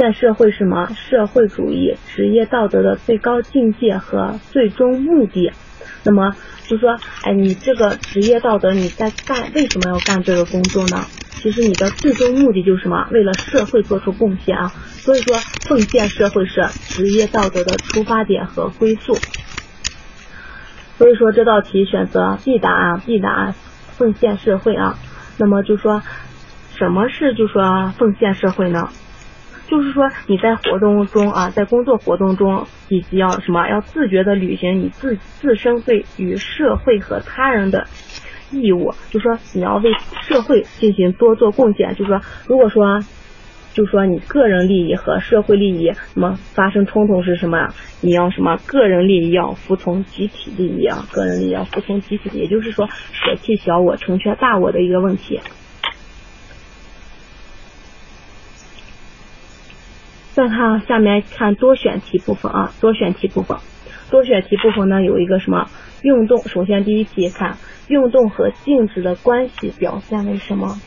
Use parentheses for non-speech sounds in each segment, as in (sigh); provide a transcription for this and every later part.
现社会什么社会主义职业道德的最高境界和最终目的。那么就说，哎，你这个职业道德你在干，为什么要干这个工作呢？其实你的最终目的就是什么？为了社会做出贡献啊。所以说，奉献社会是职业道德的出发点和归宿。所以说这道题选择 B 答案，B 答案奉献社会啊。那么就说，什么是就说奉献社会呢？就是说你在活动中啊，在工作活动中，以及要什么要自觉的履行你自自身对于社会和他人的义务。就说你要为社会进行多做贡献。就说如果说。就说你个人利益和社会利益什么发生冲突是什么？你要什么个人利益要服从集体利益啊？个人利益要服从集体，也就是说舍弃小我成全大我的一个问题。再看下面看多选题部分啊，多选题部分，多选题部分呢有一个什么运动？首先第一题看运动和静止的关系表现为什么？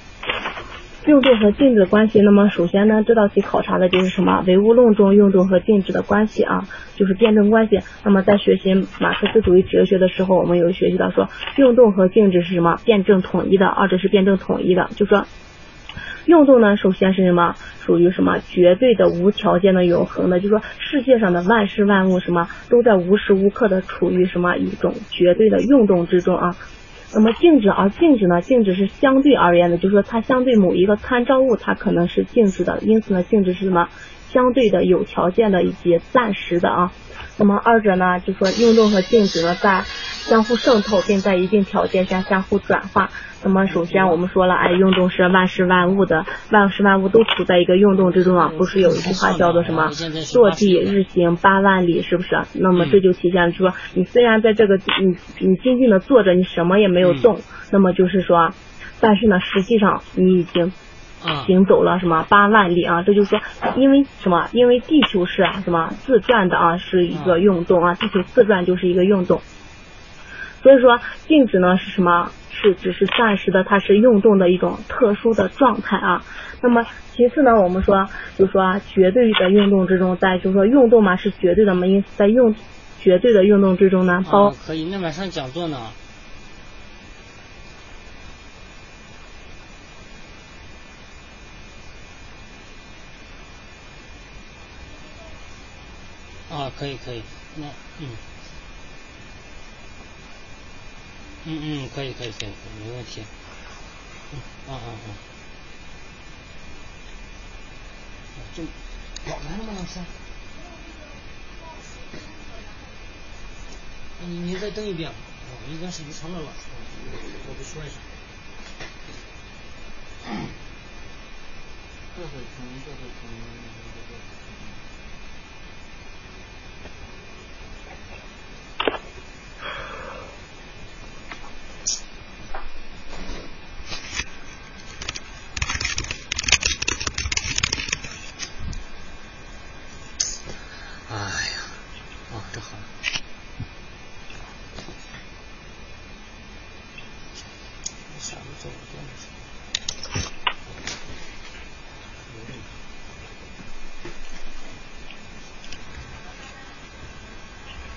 运动和静止的关系，那么首先呢，这道题考察的就是什么？唯物论中运动和静止的关系啊，就是辩证关系。那么在学习马克思主义哲学的时候，我们有学习到说，运动和静止是什么？辩证统一的，二者是辩证统一的。就说运动呢，首先是什么？属于什么？绝对的、无条件的、永恒的。就说世界上的万事万物什么，都在无时无刻的处于什么一种绝对的运动之中啊。那么静止，而静止呢？静止是相对而言的，就是说它相对某一个参照物，它可能是静止的。因此呢，静止是什么？相对的、有条件的以及暂时的啊。那么二者呢，就说运动和静止呢，在相互渗透，并在一定条件下相互转化。那么首先我们说了，哎，运动是万事万物的，万事万物都处在一个运动之中啊，不是有一句话叫做什么“坐地日行八万里”，是不是？那么这就体现了，就说你虽然在这个你你静静的坐着，你什么也没有动，那么就是说，但是呢，实际上你已经行走了什么八万里啊？这就是说，因为什么？因为地球是啊什么自转的啊，是一个运动啊，地球自转就是一个运动。所以说静止呢是什么？是只是暂时的，它是运动的一种特殊的状态啊。那么其次呢，我们说就说绝对的运动之中，在就是说运动嘛是绝对的嘛，因此在运绝对的运动之中呢，包可以。那晚上讲座呢？啊，可以可以，那嗯。嗯嗯，可以可以可以，没问题。嗯啊啊啊！就跑来了吗，老师？你你再登一遍，应该是遗传了老师，我给说一下。这会疼，这会疼。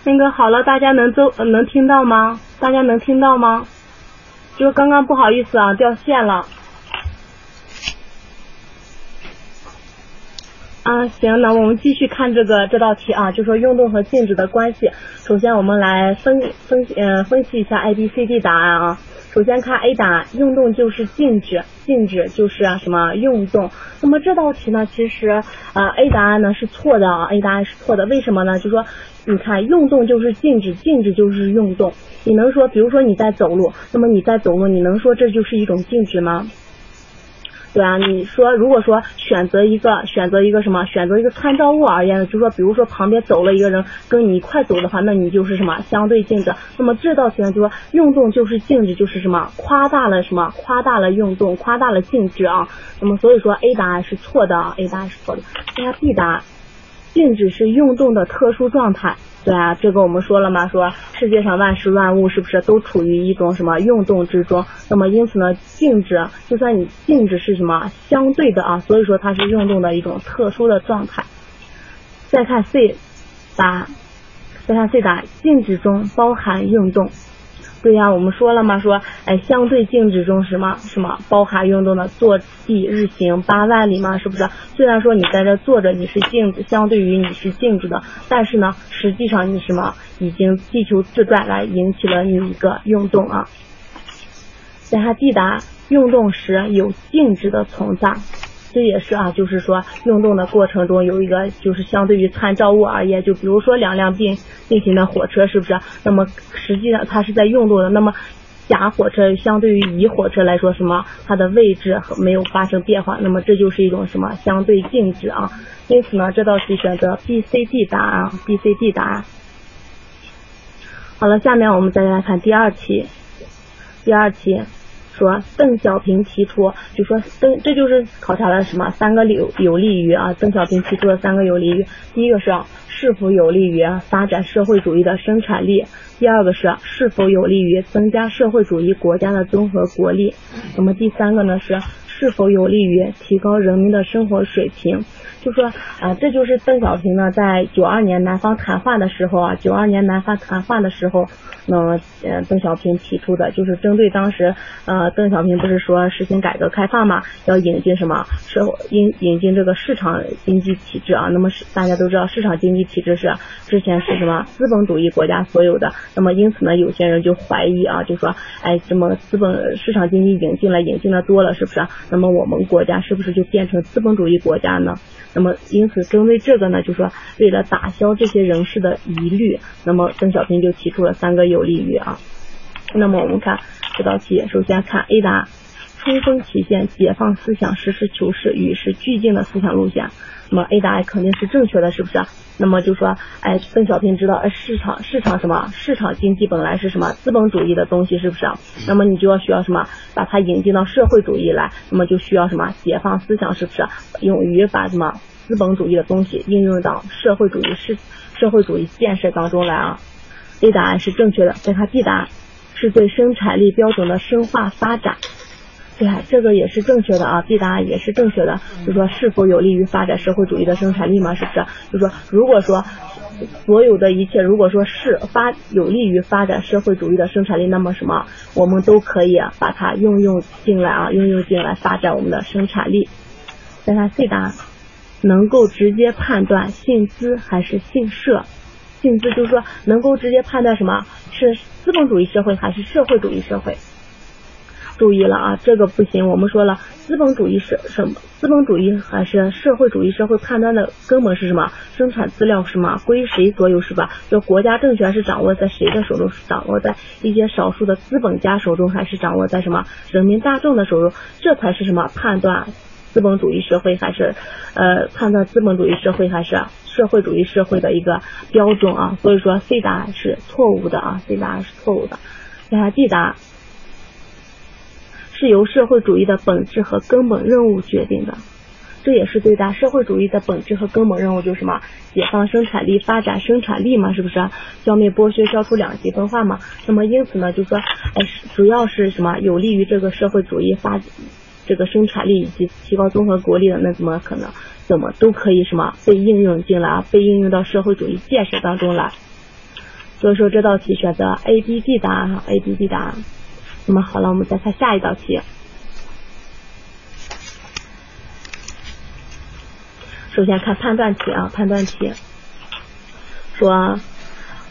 那个好了，大家能都能听到吗？大家能听到吗？就刚刚不好意思啊，掉线了。啊，行，那我们继续看这个这道题啊，就说运动和静止的关系。首先我们来分分呃分析一下 A B C D 答案啊。首先看 A 答案，运动就是静止，静止就是什么运动。那么这道题呢，其实啊 A 答案呢是错的啊，A 答案是错的。为什么呢？就说你看运动就是静止，静止就是运动。你能说，比如说你在走路，那么你在走路，你能说这就是一种静止吗？对啊，你说如果说选择一个选择一个什么选择一个参照物而言呢，就说比如说旁边走了一个人跟你一块走的话，那你就是什么相对静止。那么这道题呢就说运动就是静止，就是什么夸大了什么夸大了运动，夸大了静止啊。那么所以说 A 答案是错的啊，A 答案是错的。再看 B 答案静止是运动的特殊状态。对啊，这个我们说了嘛，说世界上万事万物是不是都处于一种什么运动之中？那么因此呢，静止就算你静止是什么相对的啊，所以说它是运动的一种特殊的状态。再看 C 答，再看 C 答，静止中包含运动。对呀，我们说了嘛，说哎，相对静止中什么什么包含运动的坐地日行八万里嘛，是不是？虽然说你在这坐着，你是静止，相对于你是静止的，但是呢，实际上你什么已经地球自转来引起了你一个运动啊。在它抵达运动时有静止的存在。这也是啊，就是说运动的过程中有一个，就是相对于参照物而言，就比如说两辆并并行的火车，是不是？那么实际上它是在运动的。那么甲火车相对于乙火车来说，什么？它的位置没有发生变化，那么这就是一种什么相对静止啊？因此呢，这道题选择 B、C、D 答案，B、C、D 答案。好了，下面我们再来看第二题，第二题。说邓小平提出，就说邓，这就是考察了什么三个有有利于啊，邓小平提出的三个有利于，第一个是是否有利于发展社会主义的生产力，第二个是是否有利于增加社会主义国家的综合国力，那么第三个呢是是否有利于提高人民的生活水平。就说啊，这就是邓小平呢在九二年南方谈话的时候啊，九二年南方谈话的时候，那么呃邓小平提出的就是针对当时呃邓小平不是说实行改革开放嘛，要引进什么社引引进这个市场经济体制啊，那么是大家都知道市场经济体制是之前是什么资本主义国家所有的，那么因此呢有些人就怀疑啊，就说哎什么资本市场经济引进了引进的多了是不是？那么我们国家是不是就变成资本主义国家呢？那么，因此针对这个呢，就说为了打消这些人士的疑虑，那么邓小平就提出了三个有利于啊。那么我们看这道题，首先看 A 答，充分体现解放思想、实事求是、与时俱进的思想路线。那么 A 答案肯定是正确的，是不是？那么就说，哎，邓小平知道，哎，市场市场什么？市场经济本来是什么？资本主义的东西，是不是？那么你就要需要什么？把它引进到社会主义来，那么就需要什么？解放思想，是不是？勇于把什么资本主义的东西应用到社会主义是社会主义建设当中来啊？A 答案是正确的，再看 B 答案，是对生产力标准的深化发展。对，这个也是正确的啊，B 答案也是正确的。就说是否有利于发展社会主义的生产力嘛？是不是？就说如果说所有的一切，如果说是发有利于发展社会主义的生产力，那么什么，我们都可以把它运用进来啊，运用进来发展我们的生产力。再看 C 答案，能够直接判断信资还是信社？信资就是说能够直接判断什么是资本主义社会还是社会主义社会？注意了啊，这个不行。我们说了，资本主义是什么？资本主义还是社会主义社会判断的根本是什么？生产资料什么归谁所有是吧？就国家政权是掌握在谁的手中？是掌握在一些少数的资本家手中，还是掌握在什么人民大众的手中？这才是什么判断资本主义社会还是呃判断资本主义社会还是社会主义社会的一个标准啊？所以说 C 答案是错误的啊，C 答案是错误的。再看 D 答案。是由社会主义的本质和根本任务决定的，这也是对的。社会主义的本质和根本任务就是什么？解放生产力，发展生产力嘛，是不是？消灭剥削，消除两极分化嘛。那么因此呢，就说，哎，主要是什么？有利于这个社会主义发这个生产力以及提高综合国力的，那怎么可能？怎么都可以什么被应用进来？被应用到社会主义建设当中来。所以说这道题选择 A、B、D 答案哈，A、B、D 答案。那么好了，我们再看下一道题。首先看判断题啊，判断题说，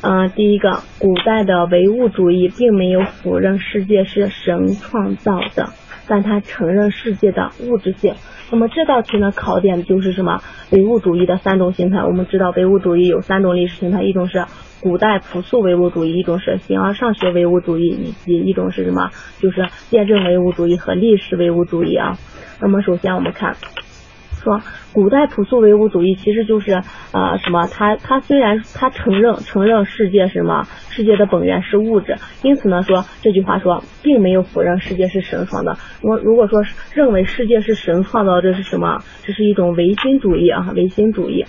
嗯，第一个，古代的唯物主义并没有否认世界是神创造的，但它承认世界的物质性。那么这道题呢，考点就是什么？唯物主义的三种形态。我们知道唯物主义有三种历史形态，一种是。古代朴素唯物主义，一种是形而上学唯物主义，以及一种是什么？就是辩证唯物主义和历史唯物主义啊。那么首先我们看，说古代朴素唯物主义其实就是啊什么？他他虽然他承认承认世界什么？世界的本源是物质，因此呢说这句话说并没有否认世界是神创的。我如果说认为世界是神创造，这是什么？这是一种唯心主义啊，唯心主义。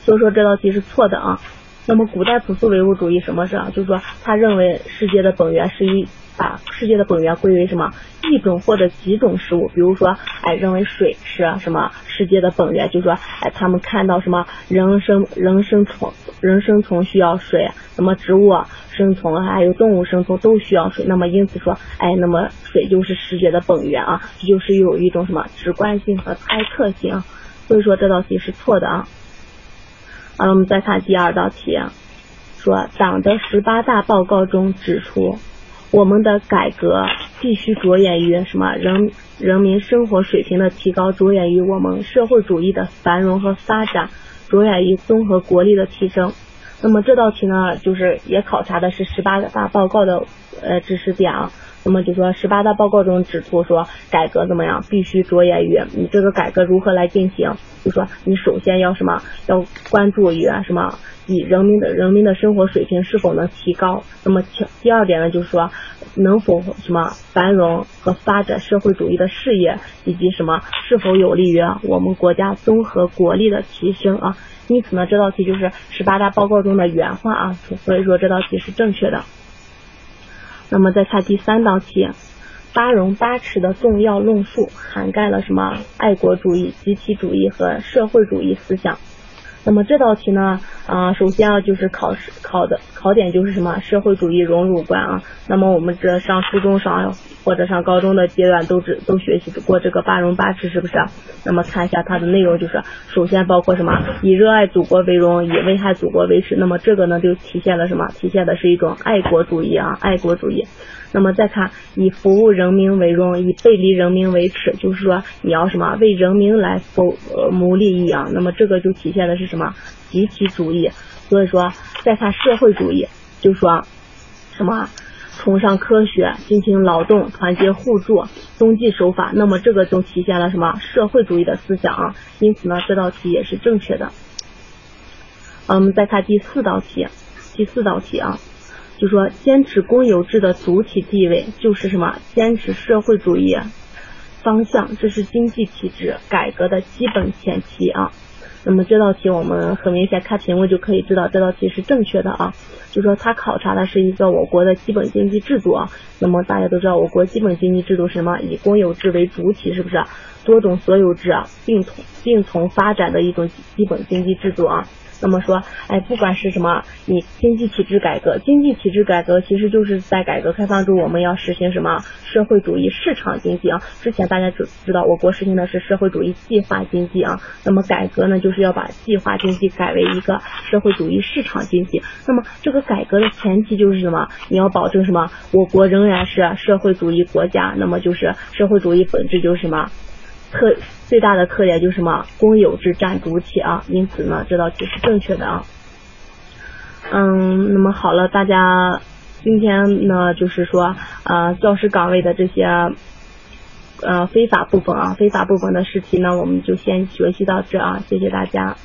所以说这道题是错的啊。那么古代朴素唯物主义什么是啊？就是说他认为世界的本源是一。把世界的本源归为什么一种或者几种事物，比如说，哎，认为水是什么世界的本源，就是说，哎，他们看到什么人生人生存人生存需要水，那么植物生存还有动物生存都需要水，那么因此说，哎，那么水就是世界的本源啊，这就是有一种什么直观性和猜测性，所以说这道题是错的啊。好了，我们再看第二道题，说党的十八大报告中指出。我们的改革必须着眼于什么？人人民生活水平的提高，着眼于我们社会主义的繁荣和发展，着眼于综合国力的提升。那么这道题呢，就是也考察的是十八大报告的呃知识点啊。那么就说十八大报告中指出说，改革怎么样，必须着眼于你这个改革如何来进行。就说你首先要什么，要关注于什么？以人民的人民的生活水平是否能提高？那么第二点呢，就是说能否什么繁荣和发展社会主义的事业，以及什么是否有利于我们国家综合国力的提升啊？因此呢，这道题就是十八大报告中的原话啊，所以说这道题是正确的。那么再看第三道题，八荣八耻的重要论述涵盖了什么？爱国主义、集体主义和社会主义思想。那么这道题呢，啊，首先啊就是考试考的考点就是什么社会主义荣辱观啊。那么我们这上初中上或者上高中的阶段都只都学习过这个八荣八耻是不是？那么看一下它的内容，就是首先包括什么？以热爱祖国为荣，以危害祖国为耻。那么这个呢就体现了什么？体现的是一种爱国主义啊，爱国主义。那么再看以服务人民为荣，以背离人民为耻，就是说你要什么为人民来谋谋利益啊。那么这个就体现的是什么集体主义。所以说再看社会主义，就说什么崇尚科学，进行劳动，团结互助，遵纪守法。那么这个就体现了什么社会主义的思想啊。因此呢，这道题也是正确的。嗯，再看第四道题，第四道题啊。就说坚持公有制的主体地位，就是什么？坚持社会主义方向，这是经济体制改革的基本前提啊。那么这道题我们很明显看题目就可以知道，这道题是正确的啊。就说它考察的是一个我国的基本经济制度啊。那么大家都知道，我国基本经济制度是什么？以公有制为主体，是不是？多种所有制啊并同并同发展的一种基本经济制度啊。那么说，哎，不管是什么，你经济体制改革，经济体制改革其实就是在改革开放中，我们要实行什么社会主义市场经济啊？之前大家就知道，我国实行的是社会主义计划经济啊。那么改革呢，就是要把计划经济改为一个社会主义市场经济。那么这个改革的前提就是什么？你要保证什么？我国仍然是社会主义国家。那么就是社会主义本质就是什么？特最大的特点就是什么？公有制占主体啊，因此呢，这道题是正确的啊。嗯，那么好了，大家今天呢，就是说呃，教师岗位的这些呃非法部分啊，非法部分的试题呢，我们就先学习到这啊，谢谢大家。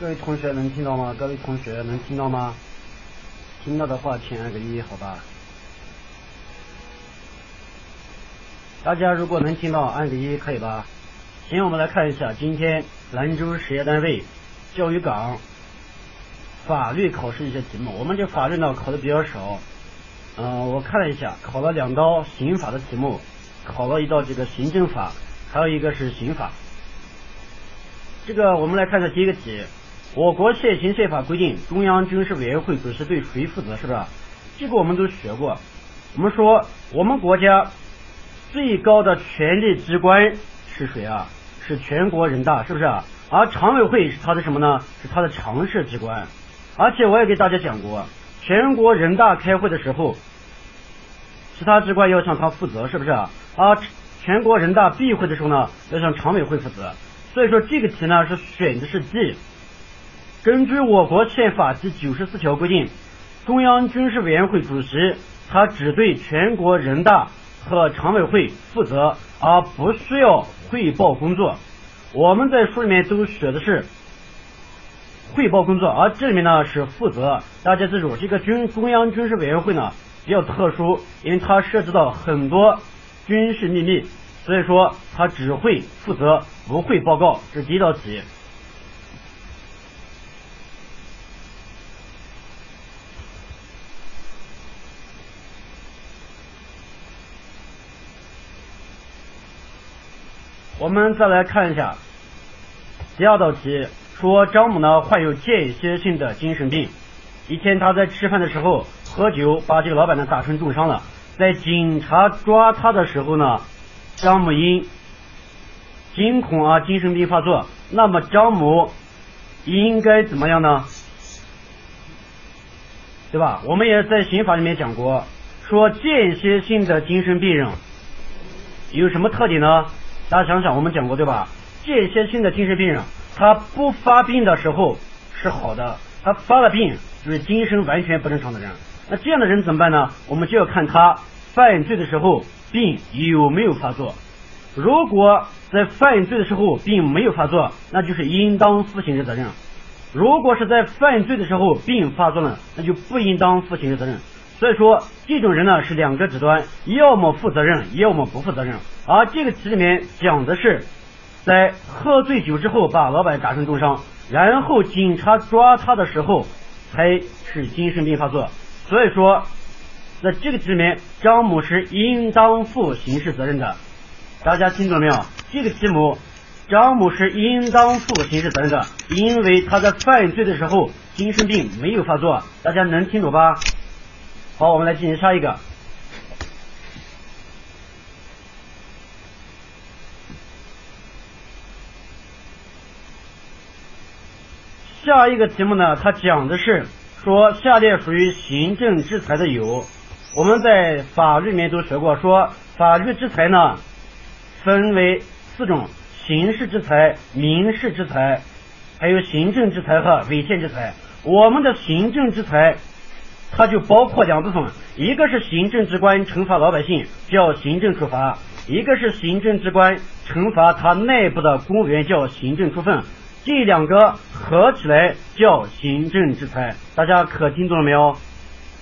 各位同学能听到吗？各位同学能听到吗？听到的话，请按个一，好吧？大家如果能听到，按个一，可以吧？行，我们来看一下今天兰州事业单位教育岗法律考试一些题目。我们这法律呢考的比较少，嗯，我看了一下，考了两道刑法的题目，考了一道这个行政法，还有一个是刑法。这个我们来看一下第一个题。我国现行宪法规定，中央军事委员会主席对谁负责？是不是？这个我们都学过。我们说，我们国家最高的权力机关是谁啊？是全国人大，是不是？而常委会是他的什么呢？是他的常设机关。而且我也给大家讲过，全国人大开会的时候，其他机关要向他负责，是不是？而全国人大闭会的时候呢，要向常委会负责。所以说这个题呢是选的是 D。根据我国宪法第九十四条规定，中央军事委员会主席他只对全国人大和常委会负责，而不需要汇报工作。我们在书里面都写的是汇报工作，而这里面呢是负责。大家记住，这个军中央军事委员会呢比较特殊，因为它涉及到很多军事秘密，所以说它只会负责，不会报告。这是第一道题。我们再来看一下第二道题，说张某呢患有间歇性的精神病。一天他在吃饭的时候喝酒，把这个老板呢打成重伤了。在警察抓他的时候呢，张某因惊恐啊精神病发作。那么张某应该怎么样呢？对吧？我们也在刑法里面讲过，说间歇性的精神病人有什么特点呢？大家想想，我们讲过对吧？间歇性的精神病人，他不发病的时候是好的，他发了病就是精神完全不正常的人。那这样的人怎么办呢？我们就要看他犯罪的时候病有没有发作。如果在犯罪的时候病没有发作，那就是应当负刑事责任；如果是在犯罪的时候病发作了，那就不应当负刑事责任。所以说，这种人呢是两个极端，要么负责任，要么不负责任。而这个题里面讲的是，在喝醉酒之后把老板打成重伤，然后警察抓他的时候才是精神病发作。所以说，在这个题里面，张某是应当负刑事责任的。大家听懂没有？这个题目，张某是应当负刑事责任的，因为他在犯罪的时候精神病没有发作。大家能听懂吧？好，我们来进行下一个。下一个题目呢，它讲的是说下列属于行政制裁的有，我们在法律里面都学过，说法律制裁呢分为四种：刑事制裁、民事制裁，还有行政制裁和违宪制裁。我们的行政制裁。它就包括两部分，一个是行政机关惩罚老百姓叫行政处罚，一个是行政机关惩罚它内部的公务员叫行政处分，这两个合起来叫行政制裁。大家可听懂了没有？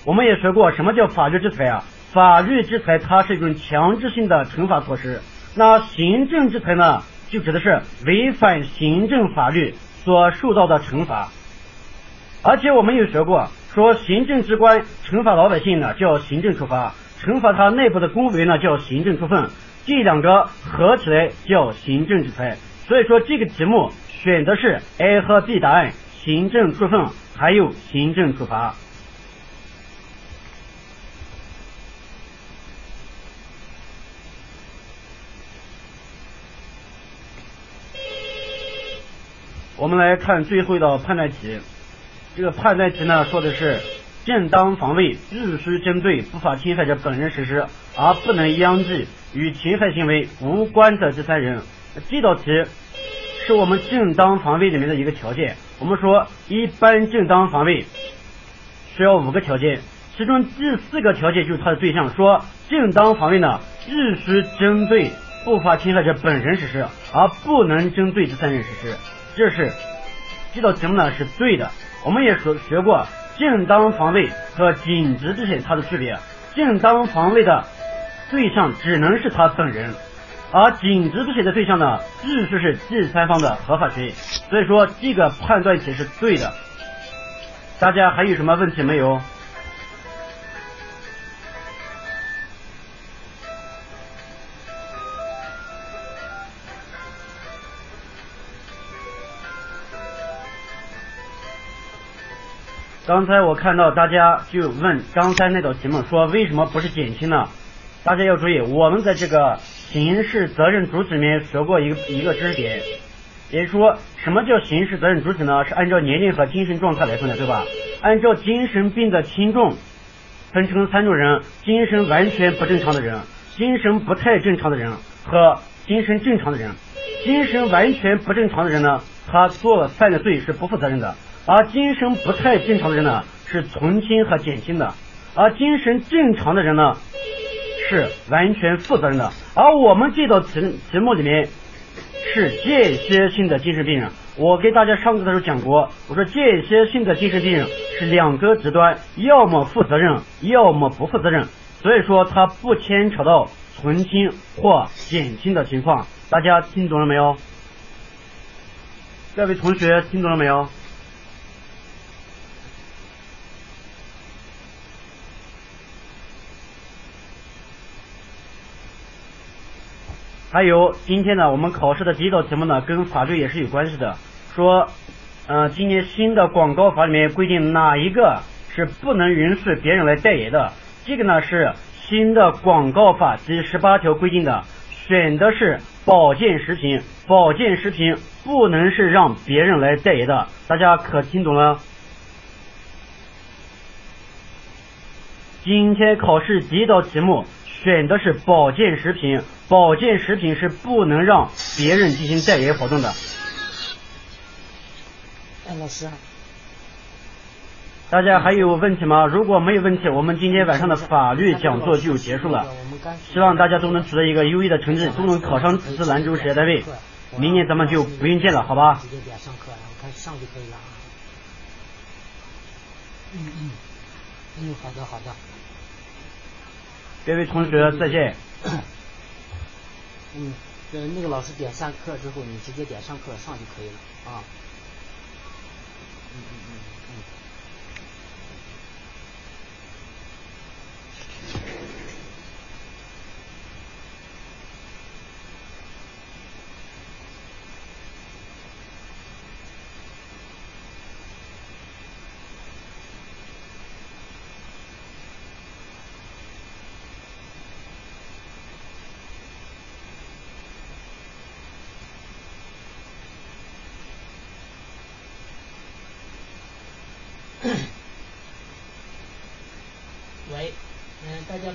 我们也学过什么叫法律制裁啊？法律制裁它是一种强制性的惩罚措施，那行政制裁呢，就指的是违反行政法律所受到的惩罚，而且我们有学过。说行政机关惩罚老百姓呢叫行政处罚，惩罚他内部的公务员呢叫行政处分，这两个合起来叫行政制裁。所以说这个题目选的是 A 和 B 答案，行政处分还有行政处罚。我们来看最后一道判断题。这个判断题呢，说的是正当防卫必须针对不法侵害者本人实施，而不能殃及与侵害行为无关的第三人。这道题是我们正当防卫里面的一个条件。我们说，一般正当防卫需要五个条件，其中第四个条件就是它的对象。说正当防卫呢，必须针对不法侵害者本人实施，而不能针对第三人实施。这是这道题目呢是对的。我们也学学过正当防卫和紧急避险它的区别。正当防卫的对象只能是他本人，而紧急避险的对象呢，必须是第三方的合法权益。所以说这个判断题是对的。大家还有什么问题没有？刚才我看到大家就问刚才那道题目说为什么不是减轻呢？大家要注意，我们在这个刑事责任主体里面学过一个一个知识点，也就是说什么叫刑事责任主体呢？是按照年龄和精神状态来分的，对吧？按照精神病的轻重分成三种人：精神完全不正常的人、精神不太正常的人和精神正常的人。精神完全不正常的人呢，他做犯的罪是不负责任的。而精神不太正常的人呢，是从轻和减轻的；而精神正常的人呢，是完全负责任的。而我们这道题题目里面是间歇性的精神病人。我给大家上课的时候讲过，我说间歇性的精神病人是两个极端，要么负责任，要么不负责任。所以说它不牵扯到从轻或减轻的情况。大家听懂了没有？各位同学听懂了没有？还有今天呢，我们考试的第一道题目呢，跟法律也是有关系的。说，呃，今年新的广告法里面规定哪一个是不能允许别人来代言的？这个呢是新的广告法第十八条规定的，选的是保健食品，保健食品不能是让别人来代言的。大家可听懂了？今天考试第一道题目选的是保健食品。保健食品是不能让别人进行代言活动的。哎，老师，大家还有问题吗？如果没有问题，我们今天晚上的法律讲座就结束了。希望大家都能取得一个优异的成绩，都能考上此次兰州事业单位。明年咱们就不用见了，好吧？直接点上课，然后开始上就可以了。嗯嗯，嗯，好的好的。这位同学再见。嗯，呃，那个老师点下课之后，你直接点上课上就可以了啊。嗯嗯嗯嗯。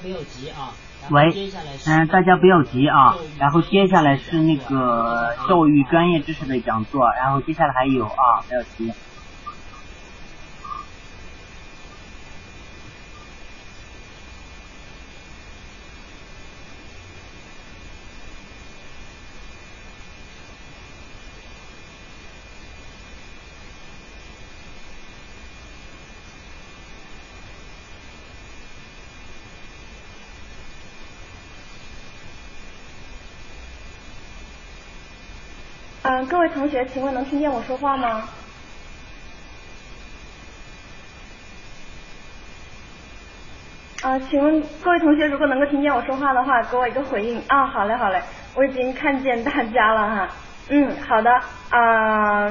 不要急啊！喂，嗯，大家不要急啊。然后接下来是那个教育专业知识的讲座，然后接下来还有啊，不要急。各位同学，请问能听见我说话吗？啊，请问各位同学，如果能够听见我说话的话，给我一个回应啊。好嘞，好嘞，我已经看见大家了哈。嗯，好的啊，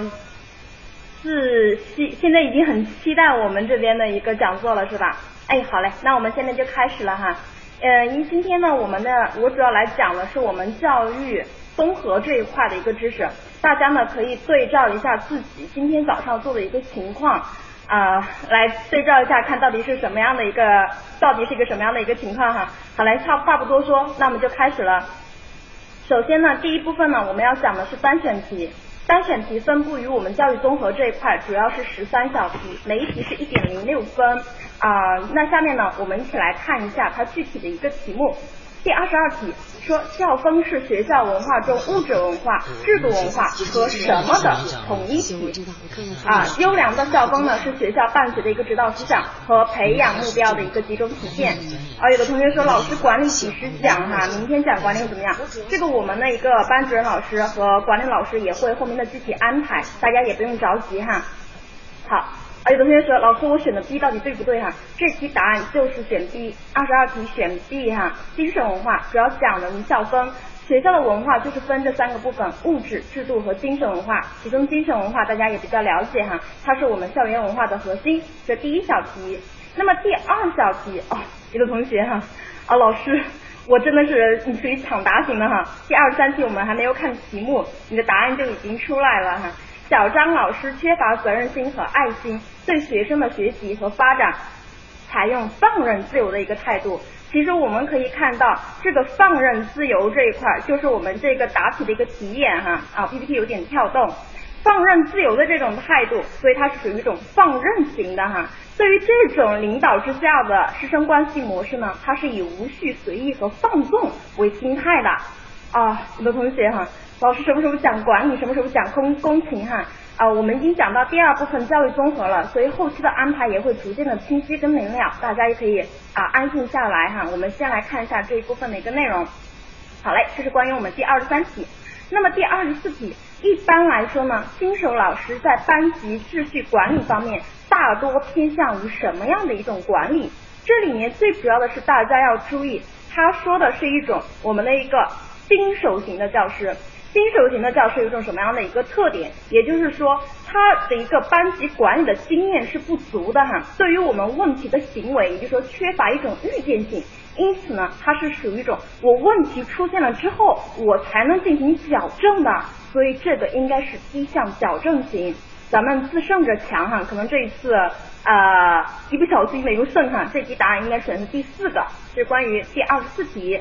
是期现在已经很期待我们这边的一个讲座了，是吧？哎，好嘞，那我们现在就开始了哈。嗯，因今天呢，我们的我主要来讲的是我们教育。综合这一块的一个知识，大家呢可以对照一下自己今天早上做的一个情况啊，来对照一下看到底是什么样的一个，到底是一个什么样的一个情况哈。好来，差话不多说，那我们就开始了。首先呢，第一部分呢，我们要讲的是单选题。单选题分布于我们教育综合这一块，主要是十三小题，每一题是一点零六分啊。那下面呢，我们一起来看一下它具体的一个题目。第二十二题说校风是学校文化中物质文化、制度文化和什么的统一体啊？优良的校风呢是学校办学的一个指导思想和培养目标的一个集中体现。啊，有的同学说老师管理几时讲哈？明天讲管理怎么样？这个我们的一个班主任老师和管理老师也会后面的具体安排，大家也不用着急哈。好。啊，有的同学说，老师我选的 B 到底对不对哈？这题答案就是选 B，二十二题选 B 哈。精神文化主要讲人校风，学校的文化就是分这三个部分：物质、制度和精神文化。其中精神文化大家也比较了解哈，它是我们校园文化的核心。这第一小题，那么第二小题哦，有的同学哈，啊老师，我真的是你属于抢答型的哈。第二十三题我们还没有看题目，你的答案就已经出来了哈。小张老师缺乏责任心和爱心，对学生的学习和发展采用放任自由的一个态度。其实我们可以看到，这个放任自由这一块，就是我们这个答题的一个题眼哈啊 PPT 有点跳动，放任自由的这种态度，所以它是属于一种放任型的哈。对于这种领导之下的师生关系模式呢，它是以无序、随意和放纵为心态的啊，有的同学哈。老师什么时候讲管理，什么时候讲公公勤哈啊，我们已经讲到第二部分教育综合了，所以后期的安排也会逐渐的清晰跟明了，大家也可以啊安静下来哈。我们先来看一下这一部分的一个内容。好嘞，这是关于我们第二十三题。那么第二十四题，一般来说呢，新手老师在班级秩序管理方面，大多偏向于什么样的一种管理？这里面最主要的是大家要注意，他说的是一种我们的一个新手型的教师。新手型的教师有一种什么样的一个特点？也就是说，他的一个班级管理的经验是不足的哈。对于我们问题的行为，也就是说缺乏一种预见性，因此呢，它是属于一种我问题出现了之后，我才能进行矫正的。所以这个应该是低向矫正型。咱们自胜着强哈，可能这一次呃一不小心没有胜哈，这题答案应该选是第四个，是关于第二十四题，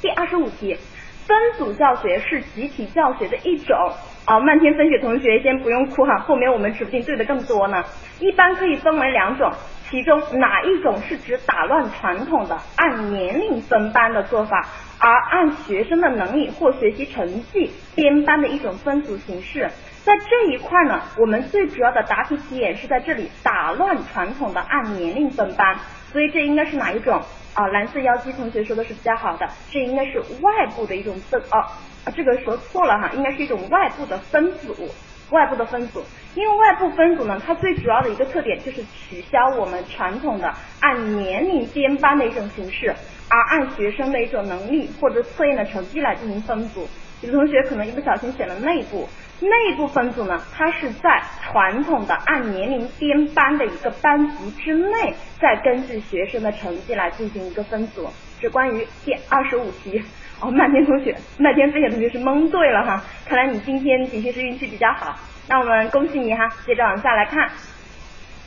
第二十五题。分组教学是集体教学的一种啊，漫天飞雪同学先不用哭哈，后面我们指不定对的更多呢。一般可以分为两种，其中哪一种是指打乱传统的按年龄分班的做法，而按学生的能力或学习成绩编班的一种分组形式？在这一块呢，我们最主要的答题题眼是在这里，打乱传统的按年龄分班，所以这应该是哪一种？啊，蓝色妖姬同学说的是比较好的，这应该是外部的一种分哦，这个说错了哈，应该是一种外部的分组，外部的分组，因为外部分组呢，它最主要的一个特点就是取消我们传统的按年龄编班的一种形式，而按学生的一种能力或者测验的成绩来进行分组。有的同学可能一不小心选了内部。内部分组呢，它是在传统的按年龄编班的一个班级之内，再根据学生的成绩来进行一个分组。是关于第二十五题。哦，麦天同学，麦天飞雪同学是蒙对了哈，看来你今天的确是运气比较好。那我们恭喜你哈，接着往下来看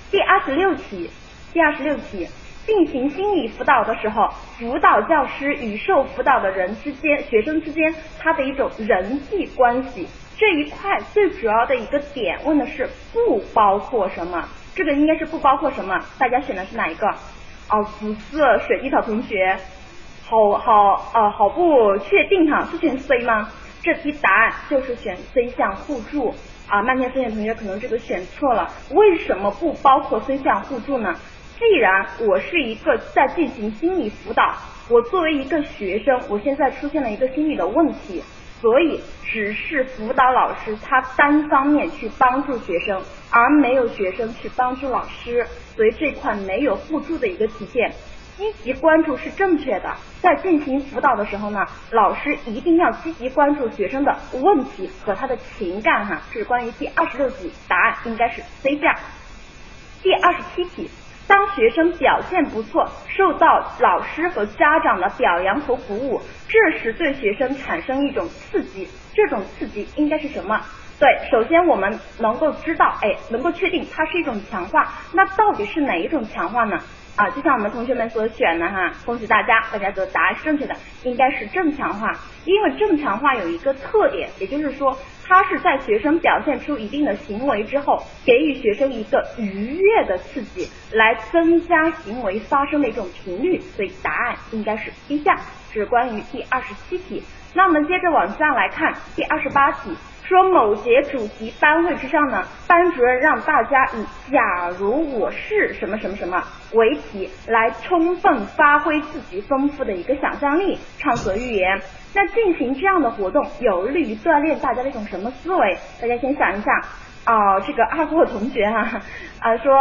第二十六题。第二十六题，进行心理辅导的时候，辅导教师与受辅导的人之间，学生之间，他的一种人际关系。这一块最主要的一个点问的是不包括什么？这个应该是不包括什么？大家选的是哪一个？哦，紫色水蜜桃同学，好好呃好不确定哈，是选 C 吗？这题答案就是选 C 项互助啊。漫天飞雪同学可能这个选错了，为什么不包括 C 项互助呢？既然我是一个在进行心理辅导，我作为一个学生，我现在出现了一个心理的问题。所以只是辅导老师他单方面去帮助学生，而没有学生去帮助老师，所以这块没有互助的一个体现。积极关注是正确的，在进行辅导的时候呢，老师一定要积极关注学生的问题和他的情感哈。这是关于第二十六题，答案应该是 C 项。第二十七题。当学生表现不错，受到老师和家长的表扬和鼓舞，这时对学生产生一种刺激，这种刺激应该是什么？对，首先我们能够知道，哎，能够确定它是一种强化，那到底是哪一种强化呢？啊，就像我们同学们所选的哈，恭喜大家，大家的答案是正确的，应该是正强化。因为正强化有一个特点，也就是说，它是在学生表现出一定的行为之后，给予学生一个愉悦的刺激，来增加行为发生的一种频率。所以答案应该是 B 项。是关于第二十七题。那我们接着往下来看第二十八题，说某节主题班会之上呢，班主任让大家以“假如我是什么什么什么”为题，来充分发挥自己丰富的一个想象力，畅所欲言。那进行这样的活动，有利于锻炼大家的一种什么思维？大家先想一下。哦，这个二货同学哈啊 (laughs) 说。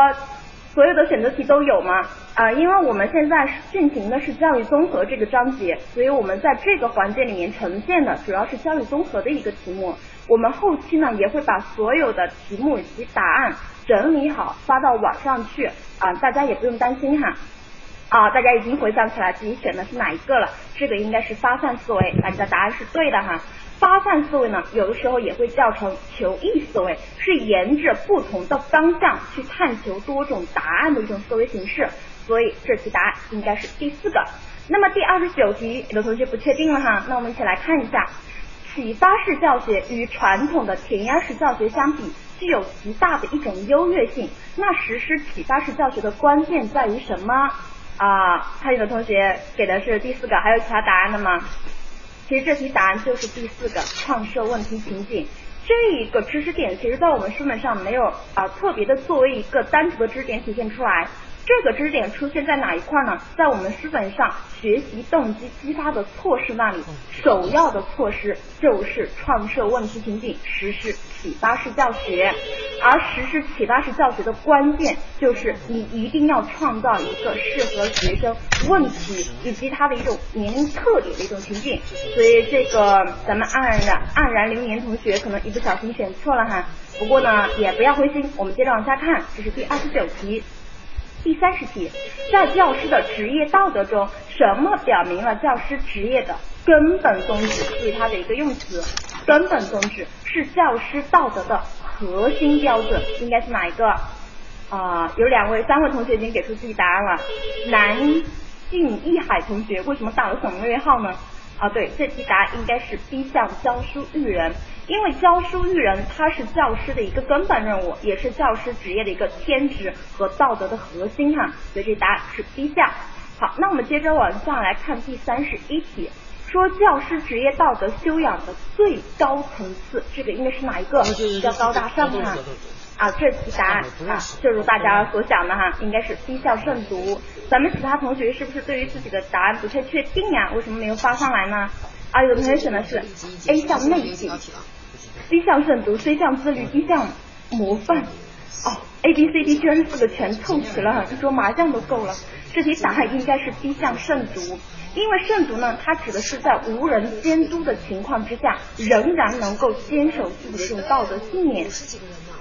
所有的选择题都有吗？啊，因为我们现在进行的是教育综合这个章节，所以我们在这个环节里面呈现的主要是教育综合的一个题目。我们后期呢也会把所有的题目以及答案整理好发到网上去啊，大家也不用担心哈。啊，大家已经回想起来自己选的是哪一个了？这个应该是发散思维，大家的答案是对的哈。发散思维呢，有的时候也会叫成求异思维，是沿着不同的方向去探求多种答案的一种思维形式。所以这题答案应该是第四个。那么第二十九题，有的同学不确定了哈，那我们一起来看一下，启发式教学与传统的填鸭式教学相比，具有极大的一种优越性。那实施启发式教学的关键在于什么？啊，看有的同学给的是第四个，还有其他答案的吗？其实这题答案就是第四个创设问题情景，这一个知识点其实在我们书本上没有啊特别的作为一个单独的知识点体现出来。这个知识点出现在哪一块呢？在我们书本上学习动机激发的措施那里，首要的措施就是创设问题情景，实施启发式教学。而实施启发式教学的关键就是你一定要创造一个适合学生问题以及他的一种年龄特点的一种情景。所以这个咱们黯然黯然流年同学可能一不小心选错了哈。不过呢也不要灰心，我们接着往下看，这是第二十九题。第三十题，在教师的职业道德中，什么表明了教师职业的根本宗旨？注意它的一个用词，根本宗旨是教师道德的核心标准，应该是哪一个？啊，有两位、三位同学已经给出自己答案了。南靖一海同学为什么打了省略号呢？啊，对，这题答案应该是 B 项教书育人。因为教书育人，它是教师的一个根本任务，也是教师职业的一个天职和道德的核心哈，所以这答案是 B 项。好，那我们接着往下来看第三十一题，说教师职业道德修养的最高层次，这个应该是哪一个？比较高大上哈。啊，这题答案啊，就如大家所想的哈，应该是 B 项慎读。咱们其他同学是不是对于自己的答案不太确定呀？为什么没有发上来呢？啊，有同学选的是 A 项内省。B 项慎读，C 项自律，D 项模范。哦，A B C D 居然四个全凑齐了，一桌麻将都够了。这题答案应该是 B 项慎独，因为慎独呢，它指的是在无人监督的情况之下，仍然能够坚守自己的这种道德信念。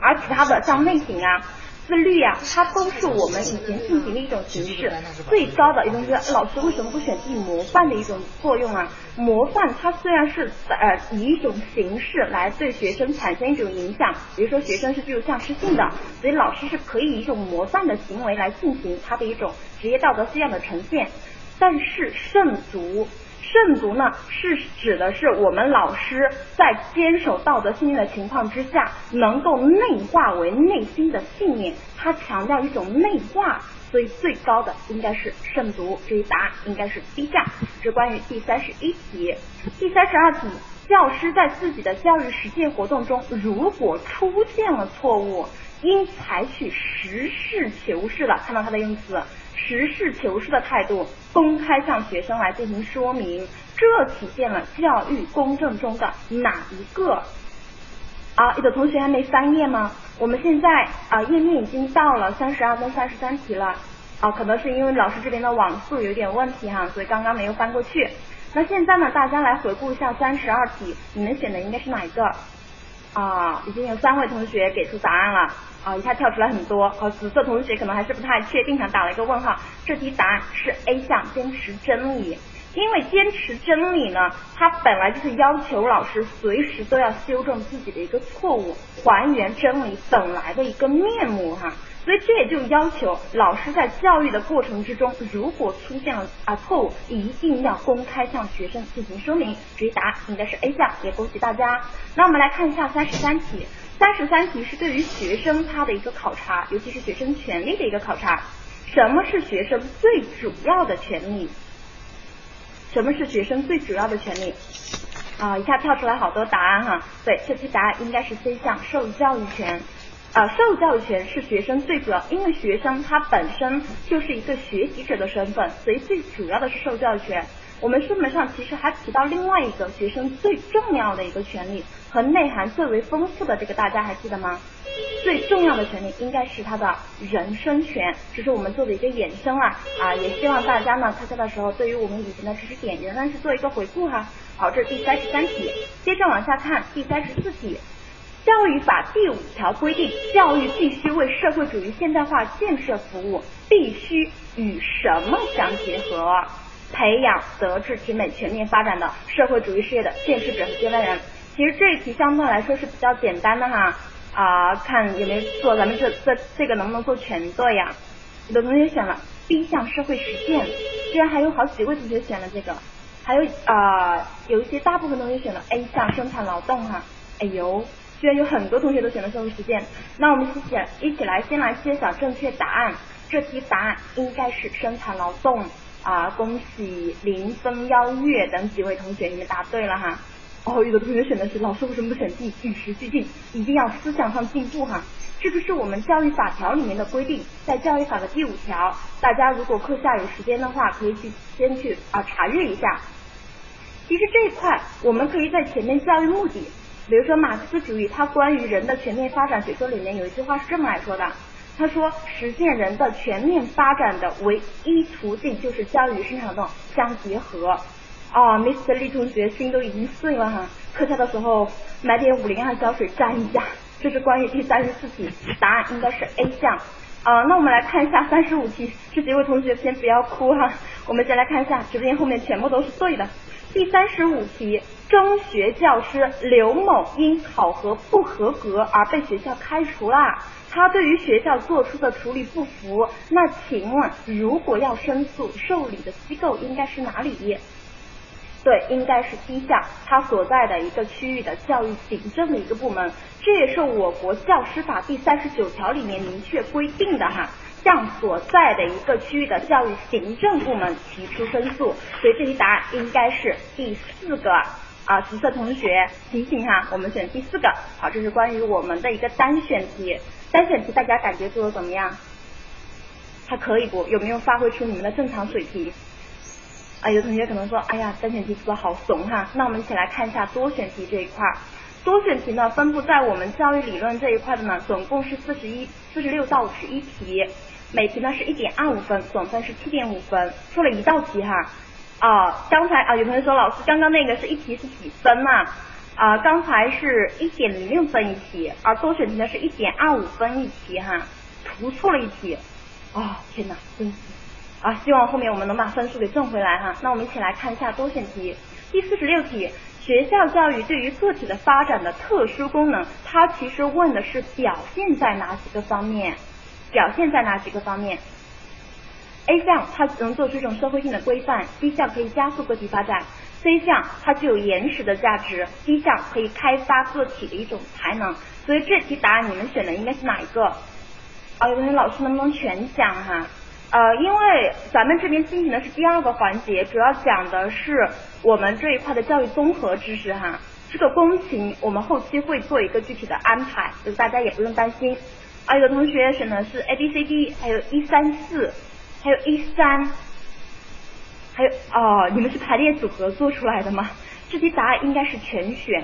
而其他的像内省啊。自律啊，它都是我们以前进行的一种形式。最高的一种是老师为什么不选定模范的一种作用啊？模范它虽然是呃以一种形式来对学生产生一种影响，比如说学生是具有向师性的，所以老师是可以以一种模范的行为来进行他的一种职业道德修养的呈现。但是慎独。慎独呢，是指的是我们老师在坚守道德信念的情况之下，能够内化为内心的信念。他强调一种内化，所以最高的应该是慎独。这一答案应该是 B 项。是关于第三十一题，第三十二题，教师在自己的教育实践活动中，如果出现了错误，应采取实事求是的，看到它的用词。实事求是的态度，公开向学生来进行说明，这体现了教育公正中的哪一个？啊，有的同学还没翻页吗？我们现在啊，页面已经到了三十二跟三十三题了。啊，可能是因为老师这边的网速有点问题哈，所以刚刚没有翻过去。那现在呢，大家来回顾一下三十二题，你们选的应该是哪一个？啊，已经有三位同学给出答案了。啊，一下跳出来很多，和紫色同学可能还是不太确定，想打了一个问号。这题答案是 A 项，坚持真理。因为坚持真理呢，它本来就是要求老师随时都要修正自己的一个错误，还原真理本来的一个面目哈。所以这也就要求老师在教育的过程之中，如果出现了啊错误，一定要公开向学生进行说明。这一答案应该是 A 项，也恭喜大家。那我们来看一下三十三题。三十三题是对于学生他的一个考察，尤其是学生权利的一个考察。什么是学生最主要的权利？什么是学生最主要的权利？啊，一下跳出来好多答案哈。对，这题答案应该是 C 项受教育权。啊，受教育权是学生最主要，因为学生他本身就是一个学习者的身份，所以最主要的是受教育权。我们书本上其实还提到另外一个学生最重要的一个权利和内涵最为丰富的这个，大家还记得吗？最重要的权利应该是他的人身权，这是我们做的一个衍生啊啊，也希望大家呢参加的时候对于我们以前的知识点仍然是做一个回顾哈。好，这是第三十三题，接着往下看第三十四题。教育法第五条规定，教育必须为社会主义现代化建设服务，必须与什么相结合？培养德智体美全面发展的社会主义事业的建设者和接班人。其实这一题相对来说是比较简单的哈，啊，看有没有做，咱们这这这个能不能做全对呀？有的同学选了 B 项社会实践，居然还有好几位同学选了这个，还有啊，有一些大部分同学选了 A 项生产劳动哈，哎呦，居然有很多同学都选了社会实践，那我们一起一起来先来揭晓正确答案，这题答案应该是生产劳动。啊，恭喜零分邀月等几位同学，你们答对了哈。哦，有的同学选的是老师为什么不选 D？与时俱进，一定要思想上进步哈。这个是我们教育法条里面的规定，在教育法的第五条，大家如果课下有时间的话，可以去先去啊查阅一下。其实这一块我们可以在前面教育目的，比如说马克思主义它关于人的全面发展学说里面有一句话是这么来说的。他说，实现人的全面发展的唯一途径就是教育与生产劳动相结合。哦，Mr. 李同学心都已经碎了哈，课下的时候买点五零二胶水粘一下。这是关于第三十四题，答案应该是 A 项。啊，那我们来看一下三十五题，这几位同学先不要哭哈，我们先来看一下，直播间后面全部都是对的。第三十五题，中学教师刘某因考核不合格而被学校开除啦。他对于学校做出的处理不服，那请问如果要申诉，受理的机构应该是哪里？对，应该是第一项，他所在的一个区域的教育行政的一个部门，这也是我国教师法第三十九条里面明确规定的哈，向所在的一个区域的教育行政部门提出申诉，所以这题答案应该是第四个。啊，紫色同学醒醒哈，我们选第四个。好，这是关于我们的一个单选题。单选题大家感觉做的怎么样？还可以不？有没有发挥出你们的正常水平？啊，有同学可能说，哎呀，单选题出的好怂哈。那我们一起来看一下多选题这一块儿。多选题呢，分布在我们教育理论这一块的呢，总共是四十一、四十六到五十一题，每题呢是一点二五分，总分是七点五分，出了一道题哈。啊，刚才啊有同学说老师刚刚那个是一题是几分嘛？啊，刚才是一点零六分一题，而多选题呢是一点二五分一题哈，涂错了一题。啊，天哪，真是啊！希望后面我们能把分数给挣回来哈。那我们一起来看一下多选题，第四十六题，学校教育对于个体的发展的特殊功能，它其实问的是表现在哪几个方面？表现在哪几个方面？A 项它能做出一种社会性的规范，B 项可以加速个体发展，C 项它具有延时的价值，D 项可以开发个体的一种才能。所以这题答案你们选的应该是哪一个？啊，有同学老师能不能全讲哈？呃，因为咱们这边进行的是第二个环节，主要讲的是我们这一块的教育综合知识哈。这个工勤我们后期会做一个具体的安排，就大家也不用担心。啊，有的同学选的是 A B C D，还有一三四。还有一三，还有哦，你们是排列组合做出来的吗？这题答案应该是全选，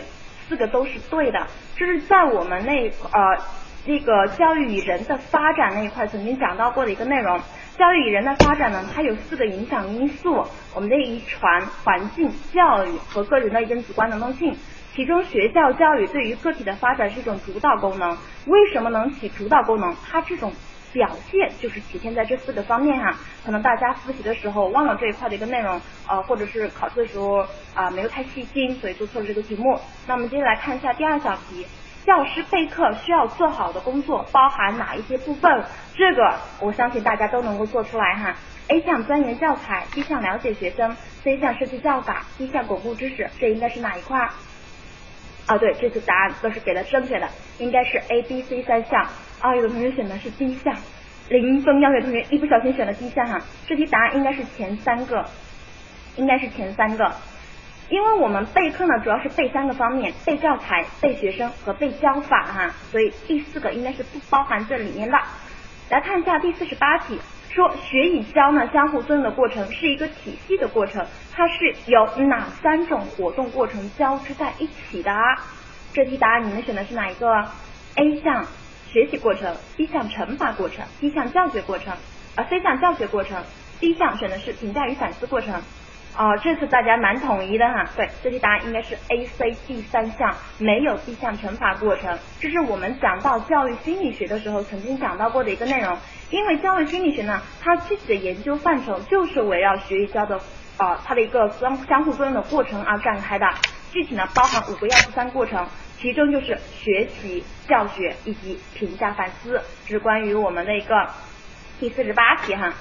四个都是对的。这是在我们那呃那个教育与人的发展那一块曾经讲到过的一个内容。教育与人的发展呢，它有四个影响因素：我们的遗传、环境、教育和个人的一种主观能动性。其中学校教育对于个体的发展是一种主导功能。为什么能起主导功能？它这种。表现就是体现在这四个方面哈，可能大家复习的时候忘了这一块的一个内容，呃，或者是考试的时候啊没有太细心，所以做错了这个题目。那我们接下来看一下第二小题，教师备课需要做好的工作包含哪一些部分？这个我相信大家都能够做出来哈。A 项钻研教材，B 项了解学生，C 项设计教法，D 项巩固知识，这应该是哪一块？啊，对，这次答案都是给了正确的，应该是 A、B、C 三项。啊，有的同学选的是 D 项，零分。要有同学一不小心选了 D 项哈，这题答案应该是前三个。应该是前三个。因为我们备课呢，主要是备三个方面：备教材、备学生和备教法哈，所以第四个应该是不包含这里面的。来看一下第四十八题，说学与教呢相互作用的过程是一个体系的过程，它是由哪三种活动过程交织在一起的啊？这题答案你们选的是哪一个？A 项学习过程，B 项乘法过程，D 项教学过程，啊 C 项教学过程，D 项选的是评价与反思过程。哦，这次大家蛮统一的哈。对，这题答案应该是 A、C、D 三项，没有 D 项乘法过程。这是我们讲到教育心理学的时候曾经讲到过的一个内容。因为教育心理学呢，它具体的研究范畴就是围绕学与教的啊，它的一个相相互作用的过程而展开的。具体呢，包含五个要素三过程，其中就是学习、教学以及评价反思。这是关于我们的一个第四十八题哈。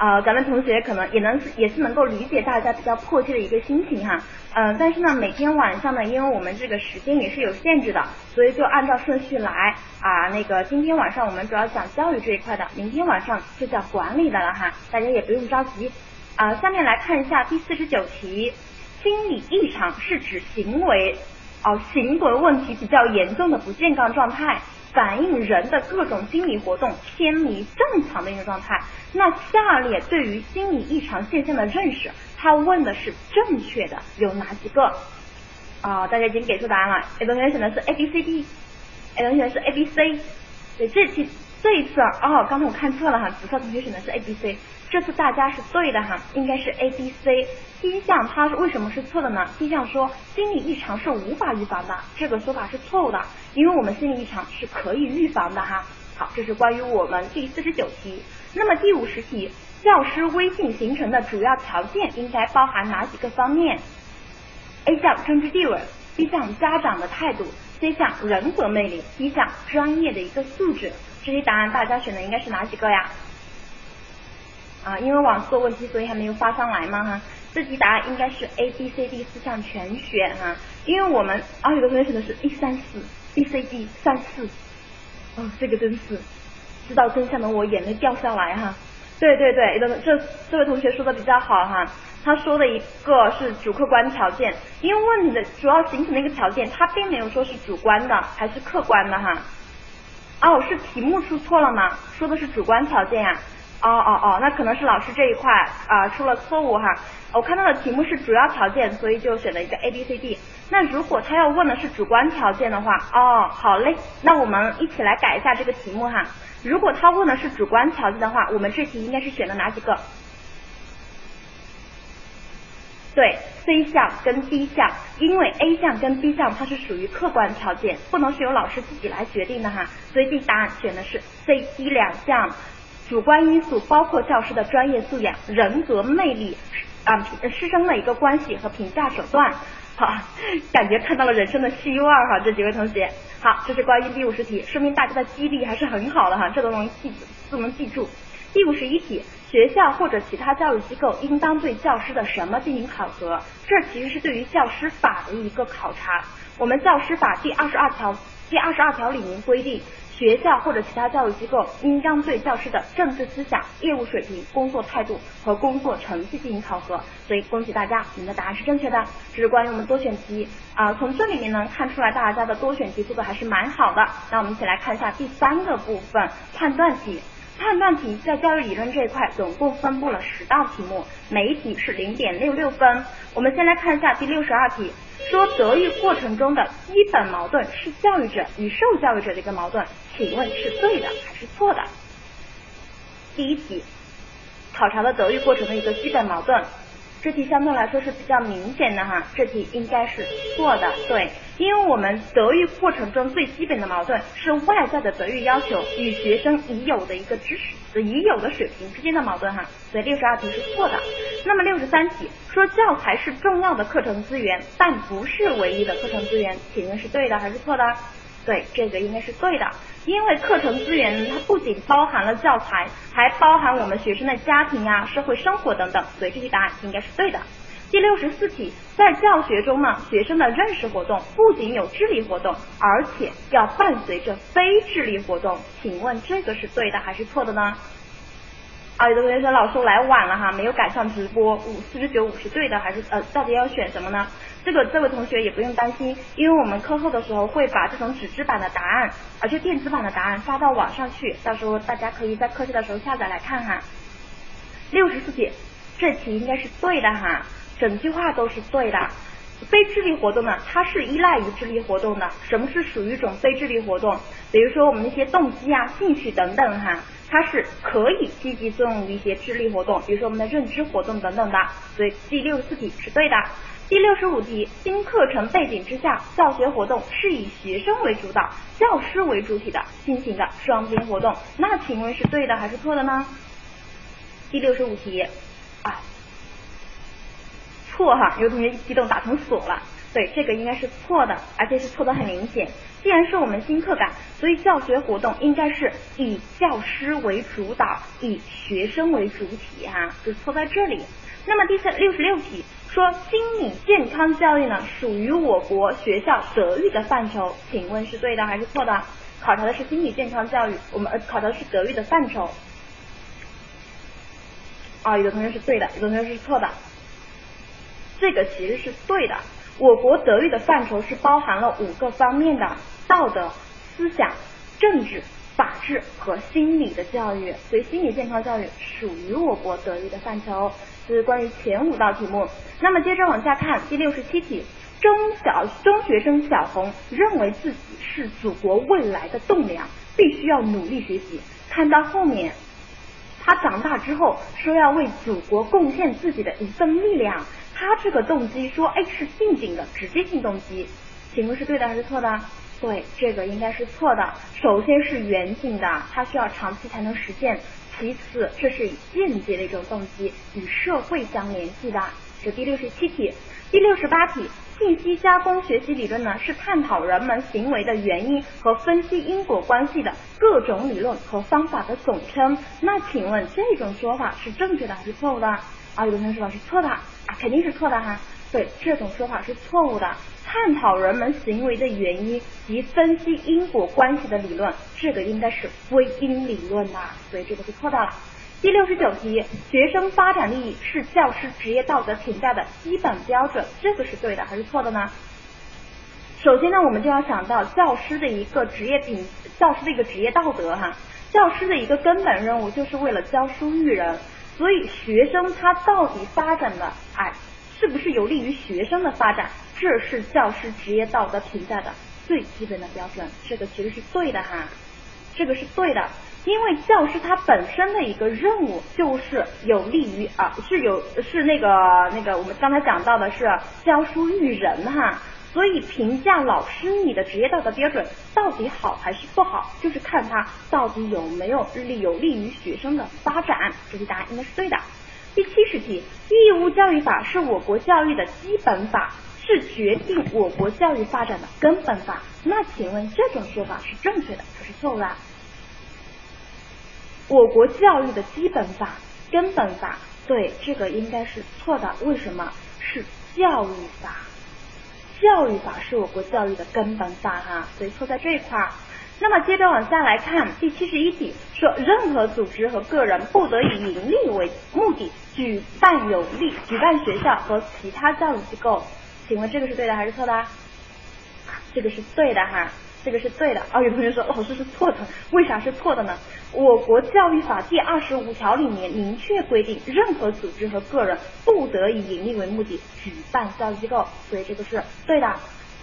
啊，咱们同学可能也能也是能够理解大家比较迫切的一个心情哈，嗯，但是呢，每天晚上呢，因为我们这个时间也是有限制的，所以就按照顺序来啊。那个今天晚上我们主要讲教育这一块的，明天晚上就讲管理的了哈，大家也不用着急啊。下面来看一下第四十九题，心理异常是指行为哦行为问题比较严重的不健康状态。反映人的各种心理活动偏离正常的一个状态。那下列对于心理异常现象的认识，他问的是正确的有哪几个？啊，大家已经给出答案了。A 同学选的是 A B C D，A 同学是 A B C。对，这题这一次哦，刚才我看错了哈，紫色同学选的是 A B C。这次大家是对的哈，应该是 A B C。第一项它是为什么是错的呢？第一项说心理异常是无法预防的，这个说法是错误的，因为我们心理异常是可以预防的哈。好，这是关于我们第四十九题。那么第五十题，教师威信形成的主要条件应该包含哪几个方面？A 项政治地位，B 项家长的态度，C 项人格魅力，D 项专业的一个素质。这些答案大家选的应该是哪几个呀？啊，因为网速问题，所以还没有发上来嘛哈。这题答案应该是 A、B、C、D 四项全选哈，因为我们啊有个同学选的是一三四，B、C、D 三四，哦，这个真是知道真相的我眼泪掉下来哈。对对对，这这这位同学说的比较好哈，他说的一个是主客观条件，因为问的主要形成的一个条件，他并没有说是主观的还是客观的哈。哦，是题目出错了吗？说的是主观条件呀。哦哦哦，那可能是老师这一块啊出了错误哈。我看到的题目是主要条件，所以就选了一个 A B C D。那如果他要问的是主观条件的话，哦，好嘞，那我们一起来改一下这个题目哈。如果他问的是主观条件的话，我们这题应该是选的哪几个？对，C 项跟 D 项，因为 A 项跟 B 项它是属于客观条件，不能是由老师自己来决定的哈，所以 D 答案选的是 C、D 两项。主观因素包括教师的专业素养、人格魅力啊，师生的一个关系和评价手段。好，感觉看到了人生的希望哈，这几位同学。好，这是关于第五十题，说明大家的记忆力还是很好的哈，这都能记都能记住。第五十一题，学校或者其他教育机构应当对教师的什么进行考核？这其实是对于教师法的一个考察。我们教师法第二十二条第二十二条里面规定。学校或者其他教育机构应当对教师的政治思想、业务水平、工作态度和工作成绩进行考核。所以恭喜大家，你们的答案是正确的。这是关于我们多选题啊，从这里面能看出来大家的多选题做的还是蛮好的。那我们一起来看一下第三个部分判断题。判断题在教育理论这一块总共分布了十道题目，每一题是零点六六分。我们先来看一下第六十二题。说德育过程中的基本矛盾是教育者与受教育者的一个矛盾，请问是对的还是错的？第一题，考察了德育过程的一个基本矛盾。这题相对来说是比较明显的哈，这题应该是错的，对，因为我们德育过程中最基本的矛盾是外在的德育要求与学生已有的一个知识、已有的水平之间的矛盾哈，所以六十二题是错的。那么六十三题说教材是重要的课程资源，但不是唯一的课程资源，请问是对的还是错的？对，这个应该是对的，因为课程资源它不仅包含了教材，还包含我们学生的家庭啊、社会生活等等，所以这题答案应该是对的。第六十四题，在教学中呢，学生的认识活动不仅有智力活动，而且要伴随着非智力活动，请问这个是对的还是错的呢？啊，有的同学说老师我来晚了哈，没有赶上直播，五四十九五是对的还是呃到底要选什么呢？这个这位同学也不用担心，因为我们课后的时候会把这种纸质版的答案，而且电子版的答案发到网上去，到时候大家可以在课下的时候下载来看哈。六十四题，这题应该是对的哈，整句话都是对的。非智力活动呢，它是依赖于智力活动的。什么是属于一种非智力活动？比如说我们那些动机啊、兴趣等等哈，它是可以积极作用于一些智力活动，比如说我们的认知活动等等的。所以第六十四题是对的。第六十五题，新课程背景之下，教学活动是以学生为主导、教师为主体的进行的双边活动。那请问是对的还是错的呢？第六十五题啊。错哈，有同学一激动打成锁了。对，这个应该是错的，而且是错的很明显。既然是我们新课改，所以教学活动应该是以教师为主导，以学生为主体哈，就错在这里。那么第三六十六题说心理健康教育呢属于我国学校德育的范畴，请问是对的还是错的？考察的是心理健康教育，我们呃考察的是德育的范畴。啊，有的同学是对的，有的同学是错的。这个其实是对的。我国德育的范畴是包含了五个方面的：道德、思想、政治、法治和心理的教育。所以心理健康教育属于我国德育的范畴。这是关于前五道题目。那么接着往下看第六十七题：中小中学生小红认为自己是祖国未来的栋梁，必须要努力学习。看到后面，他长大之后说要为祖国贡献自己的一份力量。他这个动机说，哎，是性警的直接性动机，请问是对的还是错的？对，这个应该是错的。首先是远景的，它需要长期才能实现；其次，这是间接的一种动机，与社会相联系的。这第六十七题，第六十八题，信息加工学习理论呢，是探讨人们行为的原因和分析因果关系的各种理论和方法的总称。那请问这种说法是正确的还是错误的？啊，有的同学说是错的，肯定是错的哈。对，这种说法是错误的。探讨人们行为的原因及分析因果关系的理论，这个应该是归因理论的，所以这个是错的。第六十九题，学生发展利益是教师职业道德评价的基本标准，这个是对的还是错的呢？首先呢，我们就要想到教师的一个职业品，教师的一个职业道德哈，教师的一个根本任务就是为了教书育人。所以学生他到底发展的哎，是不是有利于学生的发展？这是教师职业道德评价的最基本的标准。这个其实是对的哈，这个是对的，因为教师他本身的一个任务就是有利于啊，是有是那个那个我们刚才讲到的是教书育人哈。所以评价老师你的职业道德标准到底好还是不好，就是看他到底有没有利有利于学生的发展。这题答案应该是对的。第七十题，义务教育法是我国教育的基本法，是决定我国教育发展的根本法。那请问这种说法是正确的还是错误的？我国教育的基本法、根本法，对，这个应该是错的。为什么？是教育法。教育法是我国教育的根本法哈，所以错在这一块。那么接着往下来看第七十一题，说任何组织和个人不得以盈利为目的举办有利举办学校和其他教育机构，请问这个是对的还是错的？这个是对的哈。这个是对的啊！有同学说老师是错的，为啥是错的呢？我国教育法第二十五条里面明确规定，任何组织和个人不得以盈利为目的举办教育机构，所以这个是对的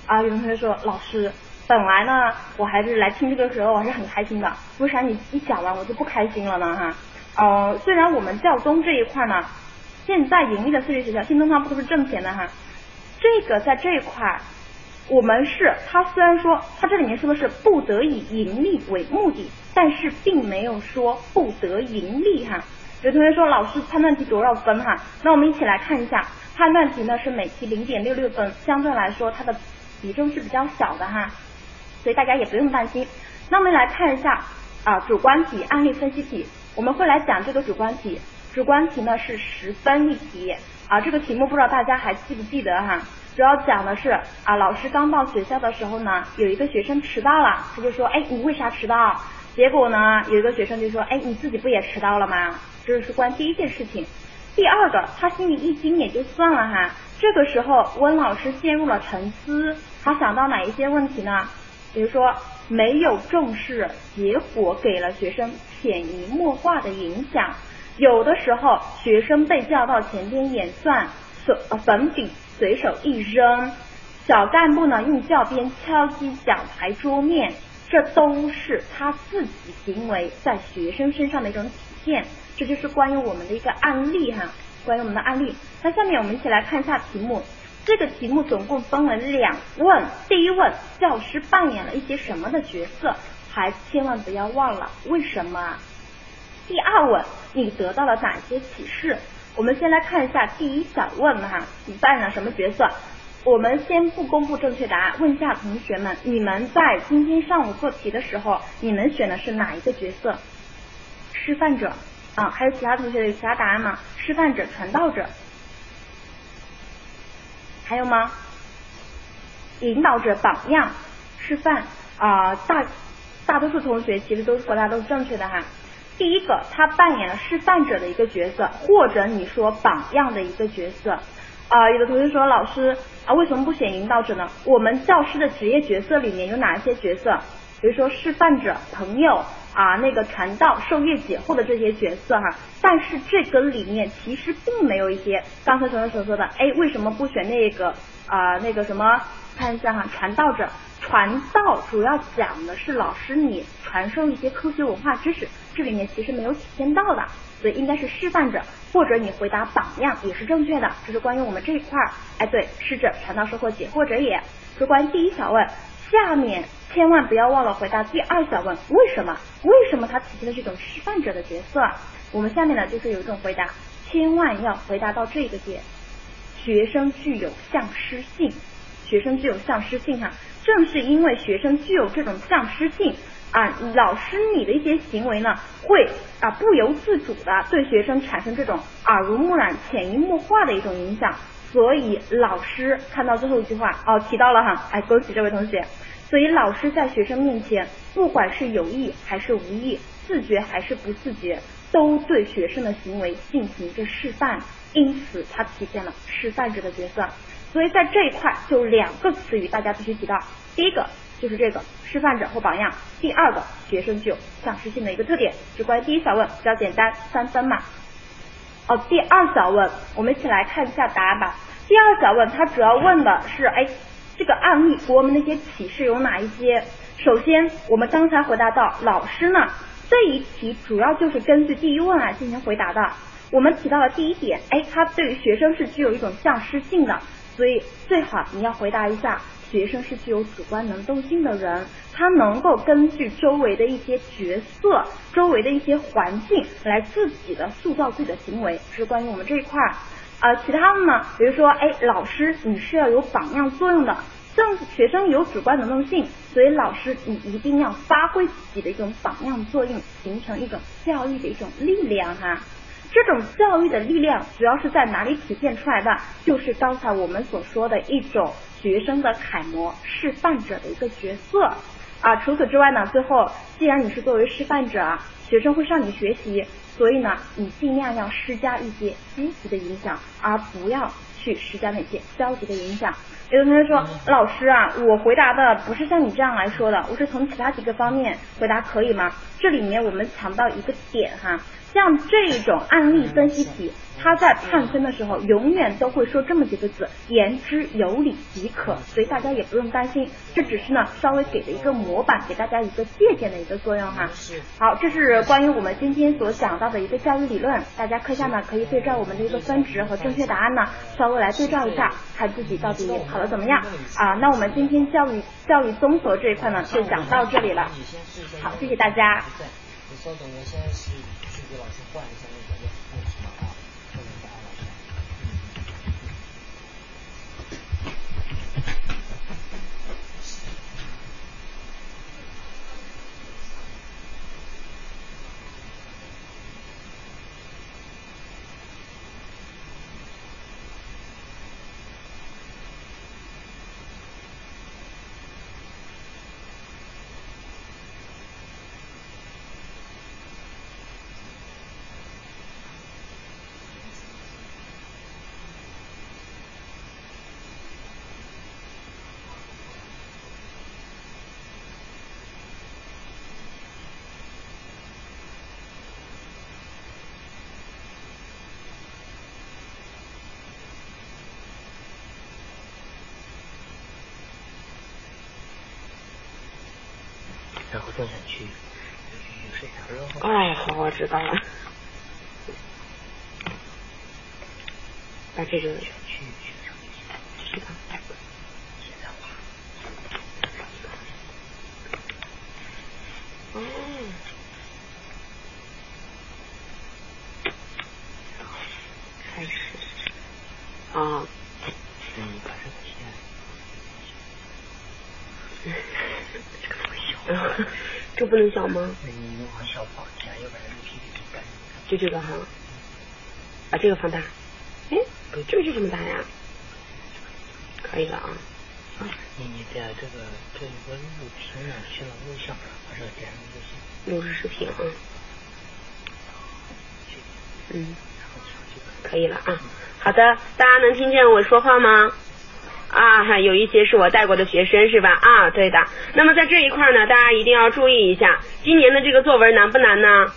啊！有同学说老师，本来呢我还是来听这个时候我还是很开心的，为啥你一讲完我就不开心了呢？哈，呃，虽然我们教宗这一块呢，现在盈利的私立学校，新东方不都是挣钱的哈？这个在这一块。我们是，他虽然说他这里面说的是不得以盈利为目的，但是并没有说不得盈利哈。有同学说老师判断题多少分哈？那我们一起来看一下，判断题呢是每题零点六六分，相对来说它的比重是比较小的哈，所以大家也不用担心。那我们来看一下啊主观题案例分析题，我们会来讲这个主观题，主观题呢是十分一题啊，这个题目不知道大家还记不记得哈？主要讲的是啊，老师刚到学校的时候呢，有一个学生迟到了，他就说，哎，你为啥迟到？结果呢，有一个学生就说，哎，你自己不也迟到了吗？这是关第一件事情。第二个，他心里一惊也就算了哈，这个时候温老师陷入了沉思，他想到哪一些问题呢？比如说没有重视，结果给了学生潜移默化的影响。有的时候学生被叫到前边演算，粉粉笔随手一扔，小干部呢用教鞭敲击讲台桌面，这都是他自己行为在学生身上的一种体现。这就是关于我们的一个案例哈，关于我们的案例。那下面我们一起来看一下题目。这个题目总共分为两问，第一问教师扮演了一些什么的角色？还千万不要忘了为什么啊。第二问你得到了哪些启示？我们先来看一下第一小问哈，你扮演了什么角色？我们先不公布正确答案，问一下同学们，你们在今天上午做题的时候，你们选的是哪一个角色？示范者啊，还有其他同学有其他答案吗？示范者、传道者。还有吗？引导者、榜样、示范啊，大大多数同学其实都回答都是正确的哈。第一个，他扮演了示范者的一个角色，或者你说榜样的一个角色啊。有的同学说，老师啊，为什么不选引导者呢？我们教师的职业角色里面有哪些角色？比如说示范者、朋友啊，那个传道、授业解惑的这些角色哈。但是这个里面其实并没有一些刚才同学所说的，哎，为什么不选那个啊那个什么？看一下哈，传道者，传道主要讲的是老师你传授一些科学文化知识，这里面其实没有体现到的，所以应该是示范者，或者你回答榜样也是正确的。这是关于我们这一块儿，哎，对，师者，传道授或解惑者也。是关于第一小问，下面千万不要忘了回答第二小问，为什么？为什么它体现的这种示范者的角色？我们下面呢就是有一种回答，千万要回答到这个点，学生具有向师性。学生具有向师性哈，正是因为学生具有这种向师性啊，老师你的一些行为呢，会啊不由自主的对学生产生这种耳濡目染、潜移默化的一种影响，所以老师看到最后一句话哦提到了哈，哎恭喜这位同学，所以老师在学生面前，不管是有意还是无意，自觉还是不自觉，都对学生的行为进行一个示范，因此他体现了示范者的角色。所以在这一块就两个词语大家必须提到，第一个就是这个示范者或榜样，第二个学生具有向师性的一个特点。是关于第一小问比较简单，三分嘛。哦，第二小问我们一起来看一下答案吧。第二小问它主要问的是，哎，这个案例给我们那些启示有哪一些？首先我们刚才回答到，老师呢这一题主要就是根据第一问来进行回答的。我们提到了第一点，哎，他对于学生是具有一种向师性的。所以最好你要回答一下，学生是具有主观能动性的人，他能够根据周围的一些角色、周围的一些环境来自己的塑造自己的行为，是关于我们这一块儿。呃，其他的呢，比如说，哎，老师你是要有榜样作用的，像学生有主观能动性，所以老师你一定要发挥自己的一种榜样作用，形成一种教育的一种力量哈。这种教育的力量主要是在哪里体现出来的？就是刚才我们所说的一种学生的楷模、示范者的一个角色啊。除此之外呢，最后既然你是作为示范者，学生会向你学习，所以呢，你尽量要施加一些积极的影响，而不要去施加那些消极的影响。有的同学说，老师啊，我回答的不是像你这样来说的，我是从其他几个方面回答，可以吗？这里面我们强调一个点哈。像这种案例分析题，他在判分的时候，永远都会说这么几个字：言之有理即可。所以大家也不用担心，这只是呢稍微给的一个模板，给大家一个借鉴的一个作用哈。好，这是关于我们今天所讲到的一个教育理论，大家课下呢可以对照我们的一个分值和正确答案呢，稍微来对照一下，看自己到底考的怎么样啊。那我们今天教育教育综合这一块呢，就讲到这里了。好，谢谢大家。你稍等，我先去去给老师换一下坐下去，睡下，然后。哦，好，我知道了。把这个。是的。哦。开始。啊。嗯，把这个先。这个小。这不能小吗？就这个哈。把这个放大。哎，这个就这么大呀？可以了啊。你你在这个这有个录屏上，去了录像，把这个点上就行。录制视频啊。嗯。可以了啊。好的，大家能听见我说话吗？啊，有一些是我带过的学生是吧？啊，对的。那么在这一块呢，大家一定要注意一下，今年的这个作文难不难呢？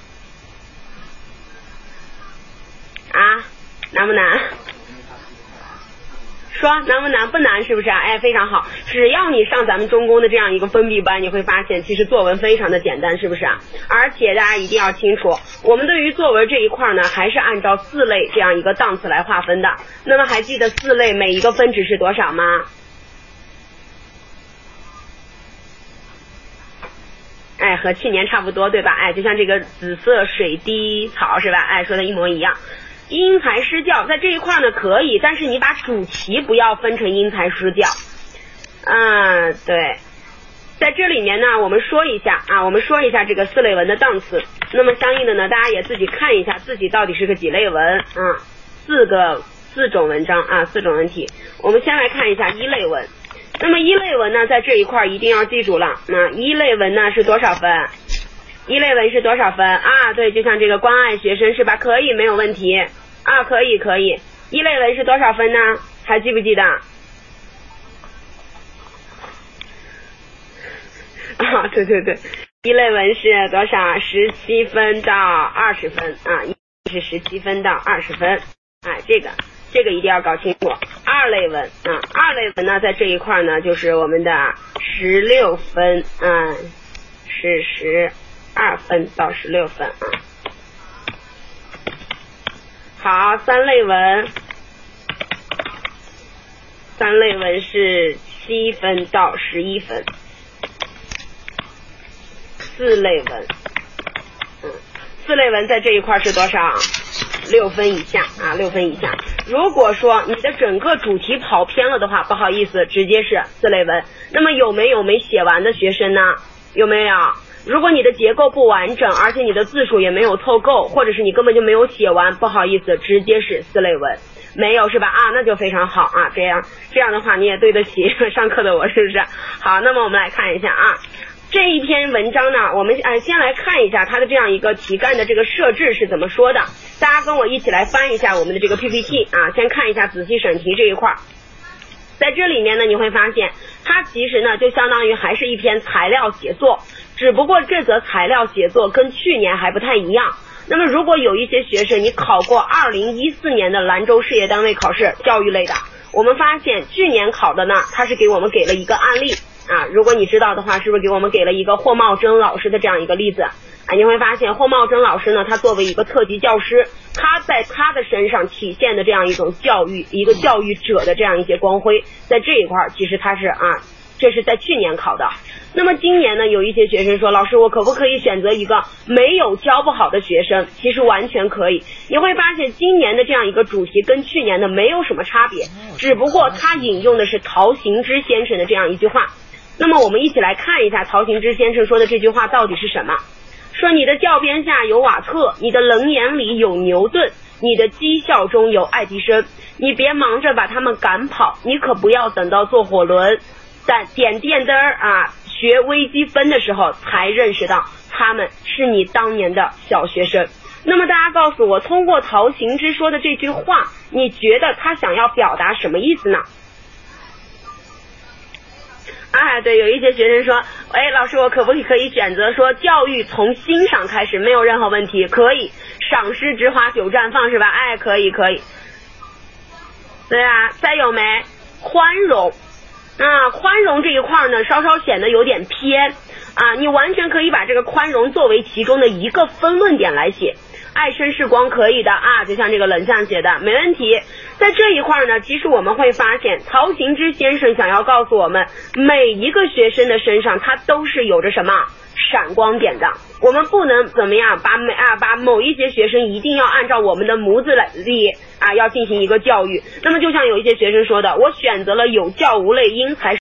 说难不难？不难是不是啊？哎，非常好。只要你上咱们中公的这样一个封闭班，你会发现其实作文非常的简单，是不是啊？而且大家一定要清楚，我们对于作文这一块呢，还是按照四类这样一个档次来划分的。那么还记得四类每一个分值是多少吗？哎，和去年差不多，对吧？哎，就像这个紫色水滴草是吧？哎，说的一模一样。因材施教，在这一块呢可以，但是你把主题不要分成因材施教。嗯，对，在这里面呢，我们说一下啊，我们说一下这个四类文的档次。那么相应的呢，大家也自己看一下自己到底是个几类文啊？四个四种文章啊，四种文体。我们先来看一下一类文。那么一类文呢，在这一块一定要记住了，那一类文呢是多少分？一类文是多少分啊？对，就像这个关爱学生是吧？可以，没有问题啊，可以可以。一类文是多少分呢？还记不记得？啊，对对对，一类文是多少？十七分到二十分啊，是十七分到二十分啊，这个这个一定要搞清楚。二类文啊，二类文呢，在这一块呢，就是我们的十六分啊，是十。二分到十六分啊，好，三类文，三类文是七分到十一分，四类文，嗯，四类文在这一块是多少？六分以下啊，六分以下。如果说你的整个主题跑偏了的话，不好意思，直接是四类文。那么有没有没写完的学生呢？有没有？如果你的结构不完整，而且你的字数也没有凑够，或者是你根本就没有写完，不好意思，直接是四类文，没有是吧？啊，那就非常好啊，这样这样的话你也对得起上课的我，是不是？(laughs) 好，那么我们来看一下啊，这一篇文章呢，我们呃先来看一下它的这样一个题干的这个设置是怎么说的，大家跟我一起来翻一下我们的这个 PPT 啊，先看一下仔细审题这一块，在这里面呢，你会发现它其实呢就相当于还是一篇材料写作。只不过这则材料写作跟去年还不太一样。那么如果有一些学生你考过二零一四年的兰州事业单位考试教育类的，我们发现去年考的呢，他是给我们给了一个案例啊。如果你知道的话，是不是给我们给了一个霍茂珍老师的这样一个例子？啊，你会发现霍茂珍老师呢，他作为一个特级教师，他在他的身上体现的这样一种教育一个教育者的这样一些光辉，在这一块儿其实他是啊。这是在去年考的，那么今年呢？有一些学生说，老师，我可不可以选择一个没有教不好的学生？其实完全可以。你会发现，今年的这样一个主题跟去年的没有什么差别，只不过他引用的是陶行知先生的这样一句话。那么我们一起来看一下陶行知先生说的这句话到底是什么？说你的教鞭下有瓦特，你的冷眼里有牛顿，你的讥笑中有爱迪生，你别忙着把他们赶跑，你可不要等到坐火轮。在点电灯啊，学微积分的时候才认识到他们是你当年的小学生。那么大家告诉我，通过陶行知说的这句话，你觉得他想要表达什么意思呢？哎，对，有一些学生说，哎，老师，我可不可以选择说教育从欣赏开始，没有任何问题，可以赏诗之花久绽放是吧？哎，可以可以。对啊，再有没宽容？啊，宽容这一块呢，稍稍显得有点偏啊，你完全可以把这个宽容作为其中的一个分论点来写。爱绅士光可以的啊，就像这个冷象写的，没问题。在这一块呢，其实我们会发现，曹行之先生想要告诉我们，每一个学生的身上，他都是有着什么闪光点的。我们不能怎么样，把每啊把某一些学生一定要按照我们的模子来里啊，要进行一个教育。那么就像有一些学生说的，我选择了有教无类，因材。